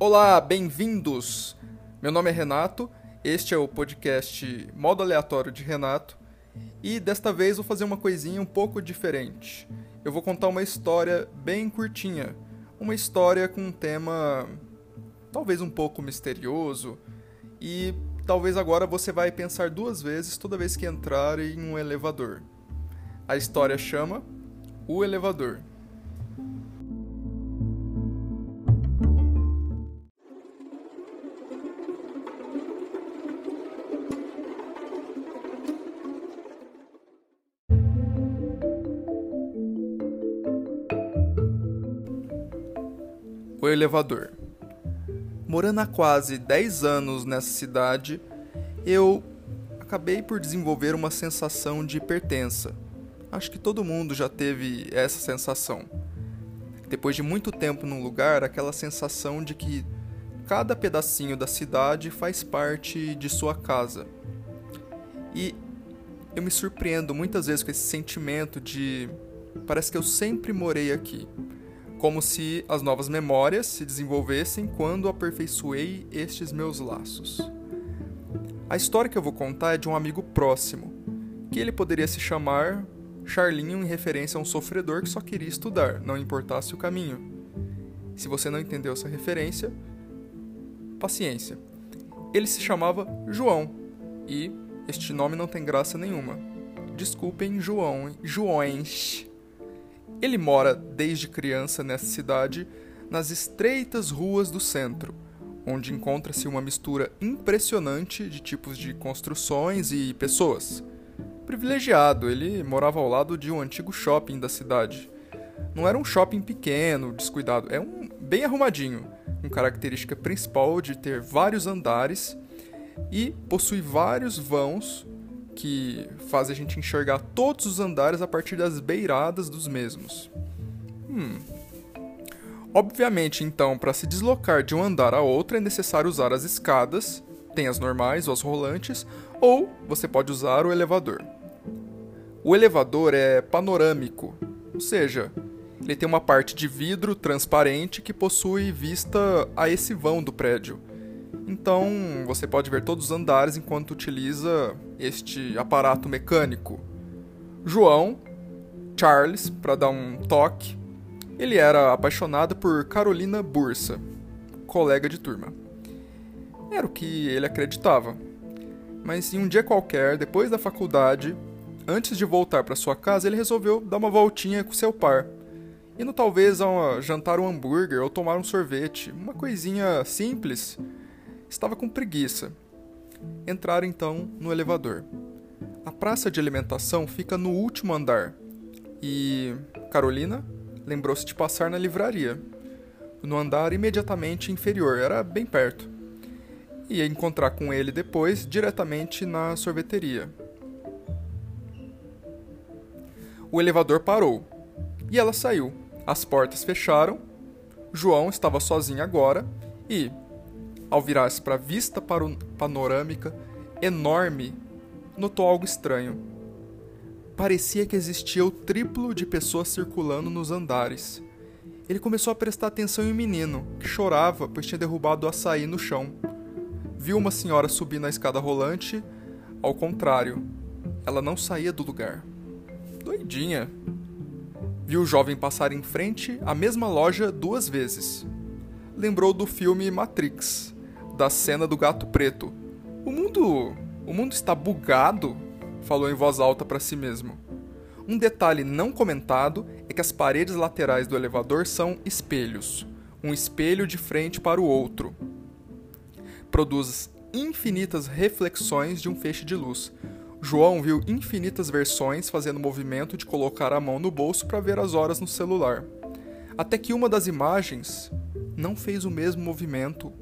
Olá, bem-vindos! Meu nome é Renato, este é o podcast Modo Aleatório de Renato e desta vez vou fazer uma coisinha um pouco diferente. Eu vou contar uma história bem curtinha, uma história com um tema talvez um pouco misterioso e talvez agora você vai pensar duas vezes toda vez que entrar em um elevador. A história chama O Elevador. Elevador. Morando há quase 10 anos nessa cidade, eu acabei por desenvolver uma sensação de pertença. Acho que todo mundo já teve essa sensação. Depois de muito tempo num lugar, aquela sensação de que cada pedacinho da cidade faz parte de sua casa. E eu me surpreendo muitas vezes com esse sentimento de parece que eu sempre morei aqui como se as novas memórias se desenvolvessem quando aperfeiçoei estes meus laços. A história que eu vou contar é de um amigo próximo, que ele poderia se chamar Charlinho em referência a um sofredor que só queria estudar, não importasse o caminho. Se você não entendeu essa referência, paciência. Ele se chamava João e este nome não tem graça nenhuma. Desculpem, João, Joões. Ele mora desde criança nessa cidade, nas estreitas ruas do centro, onde encontra-se uma mistura impressionante de tipos de construções e pessoas. Privilegiado, ele morava ao lado de um antigo shopping da cidade. Não era um shopping pequeno, descuidado, é um bem arrumadinho, com característica principal de ter vários andares e possui vários vãos que faz a gente enxergar todos os andares a partir das beiradas dos mesmos. Hum. Obviamente, então, para se deslocar de um andar a outro é necessário usar as escadas, tem as normais ou as rolantes, ou você pode usar o elevador. O elevador é panorâmico, ou seja, ele tem uma parte de vidro transparente que possui vista a esse vão do prédio então você pode ver todos os andares enquanto utiliza este aparato mecânico. João, Charles, para dar um toque, ele era apaixonado por Carolina Bursa, colega de turma. Era o que ele acreditava. Mas em um dia qualquer, depois da faculdade, antes de voltar para sua casa, ele resolveu dar uma voltinha com seu par. Indo talvez a jantar um hambúrguer ou tomar um sorvete, uma coisinha simples estava com preguiça. Entraram então no elevador. A praça de alimentação fica no último andar e Carolina lembrou-se de passar na livraria, no andar imediatamente inferior, era bem perto. Ia encontrar com ele depois diretamente na sorveteria. O elevador parou e ela saiu. As portas fecharam. João estava sozinho agora e, ao virar-se para a vista panorâmica enorme, notou algo estranho. Parecia que existia o triplo de pessoas circulando nos andares. Ele começou a prestar atenção em um menino, que chorava pois tinha derrubado o açaí no chão. Viu uma senhora subir na escada rolante, ao contrário, ela não saía do lugar. Doidinha. Viu o jovem passar em frente à mesma loja duas vezes. Lembrou do filme Matrix, da cena do gato preto. O mundo. O mundo está bugado? falou em voz alta para si mesmo. Um detalhe não comentado é que as paredes laterais do elevador são espelhos, um espelho de frente para o outro. Produz infinitas reflexões de um feixe de luz. João viu infinitas versões fazendo o movimento de colocar a mão no bolso para ver as horas no celular. Até que uma das imagens não fez o mesmo movimento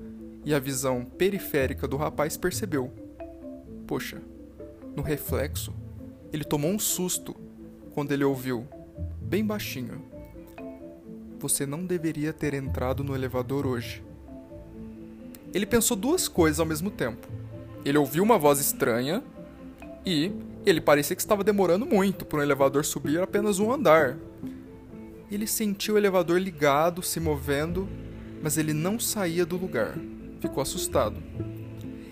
e a visão periférica do rapaz percebeu. Poxa, no reflexo, ele tomou um susto quando ele ouviu, bem baixinho: Você não deveria ter entrado no elevador hoje. Ele pensou duas coisas ao mesmo tempo. Ele ouviu uma voz estranha e ele parecia que estava demorando muito para um elevador subir apenas um andar. Ele sentiu o elevador ligado, se movendo mas ele não saía do lugar. Ficou assustado.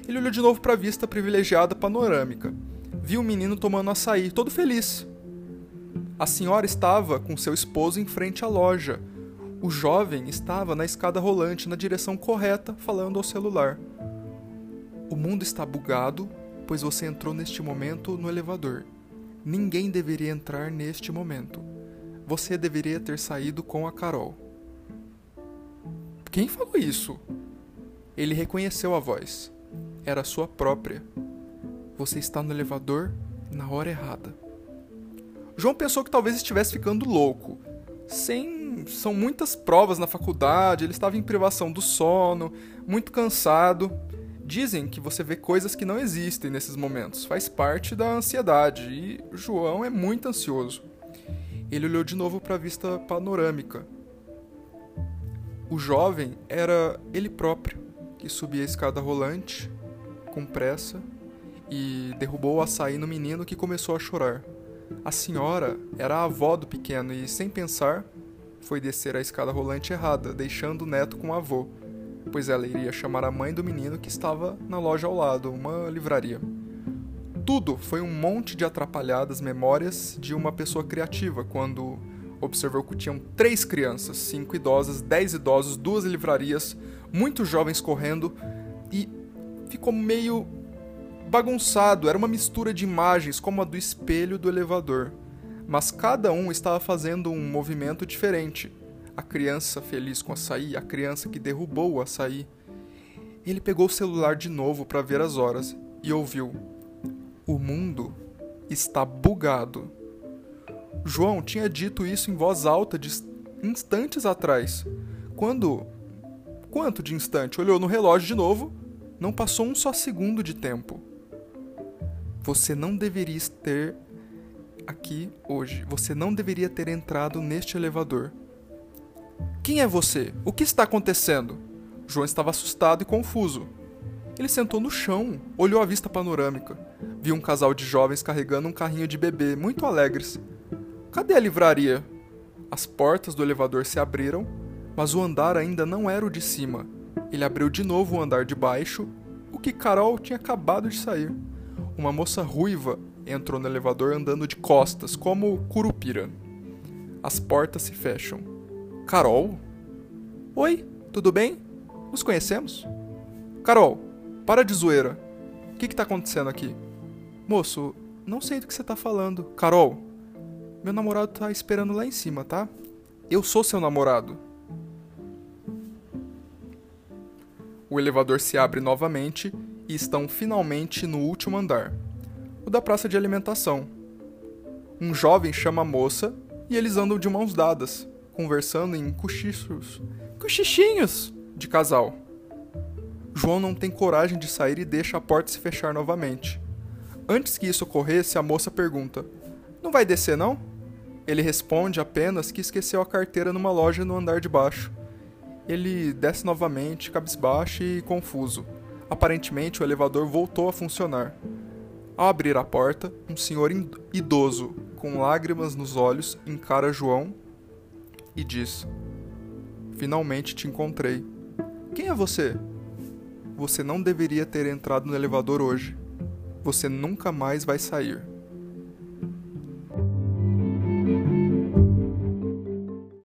Ele olhou de novo para a vista privilegiada panorâmica. Viu o menino tomando açaí, todo feliz. A senhora estava com seu esposo em frente à loja. O jovem estava na escada rolante na direção correta, falando ao celular. O mundo está bugado, pois você entrou neste momento no elevador. Ninguém deveria entrar neste momento. Você deveria ter saído com a Carol. Quem falou isso? Ele reconheceu a voz. Era sua própria. Você está no elevador na hora errada. João pensou que talvez estivesse ficando louco. Sem. São muitas provas na faculdade, ele estava em privação do sono, muito cansado. Dizem que você vê coisas que não existem nesses momentos, faz parte da ansiedade, e João é muito ansioso. Ele olhou de novo para a vista panorâmica. O jovem era ele próprio, que subia a escada rolante, com pressa, e derrubou o açaí no menino que começou a chorar. A senhora era a avó do pequeno e, sem pensar, foi descer a escada rolante errada, deixando o neto com o avô pois ela iria chamar a mãe do menino que estava na loja ao lado, uma livraria. Tudo foi um monte de atrapalhadas memórias de uma pessoa criativa quando observou que tinham três crianças, cinco idosas, dez idosos, duas livrarias, muitos jovens correndo e ficou meio bagunçado. Era uma mistura de imagens, como a do espelho do elevador, mas cada um estava fazendo um movimento diferente a criança feliz com o açaí, a criança que derrubou o açaí. Ele pegou o celular de novo para ver as horas e ouviu: O mundo está bugado. João tinha dito isso em voz alta de instantes atrás. Quando. Quanto de instante? Olhou no relógio de novo. Não passou um só segundo de tempo. Você não deveria ter aqui hoje. Você não deveria ter entrado neste elevador. Quem é você? O que está acontecendo? João estava assustado e confuso. Ele sentou no chão, olhou a vista panorâmica. Viu um casal de jovens carregando um carrinho de bebê, muito alegres. Cadê a livraria? As portas do elevador se abriram, mas o andar ainda não era o de cima. Ele abriu de novo o andar de baixo, o que Carol tinha acabado de sair. Uma moça ruiva entrou no elevador andando de costas, como Curupira. As portas se fecham. Carol? Oi, tudo bem? Nos conhecemos? Carol, para de zoeira. O que, que tá acontecendo aqui? Moço, não sei do que você tá falando. Carol, meu namorado tá esperando lá em cima, tá? Eu sou seu namorado. O elevador se abre novamente e estão finalmente no último andar o da praça de alimentação. Um jovem chama a moça e eles andam de mãos dadas conversando em cochichos, cochichinhos de casal. João não tem coragem de sair e deixa a porta se fechar novamente. Antes que isso ocorresse, a moça pergunta: Não vai descer, não? Ele responde apenas que esqueceu a carteira numa loja no andar de baixo. Ele desce novamente, cabisbaixo e confuso. Aparentemente, o elevador voltou a funcionar. Ao abrir a porta, um senhor idoso, com lágrimas nos olhos, encara João e diz: Finalmente te encontrei. Quem é você? Você não deveria ter entrado no elevador hoje. Você nunca mais vai sair.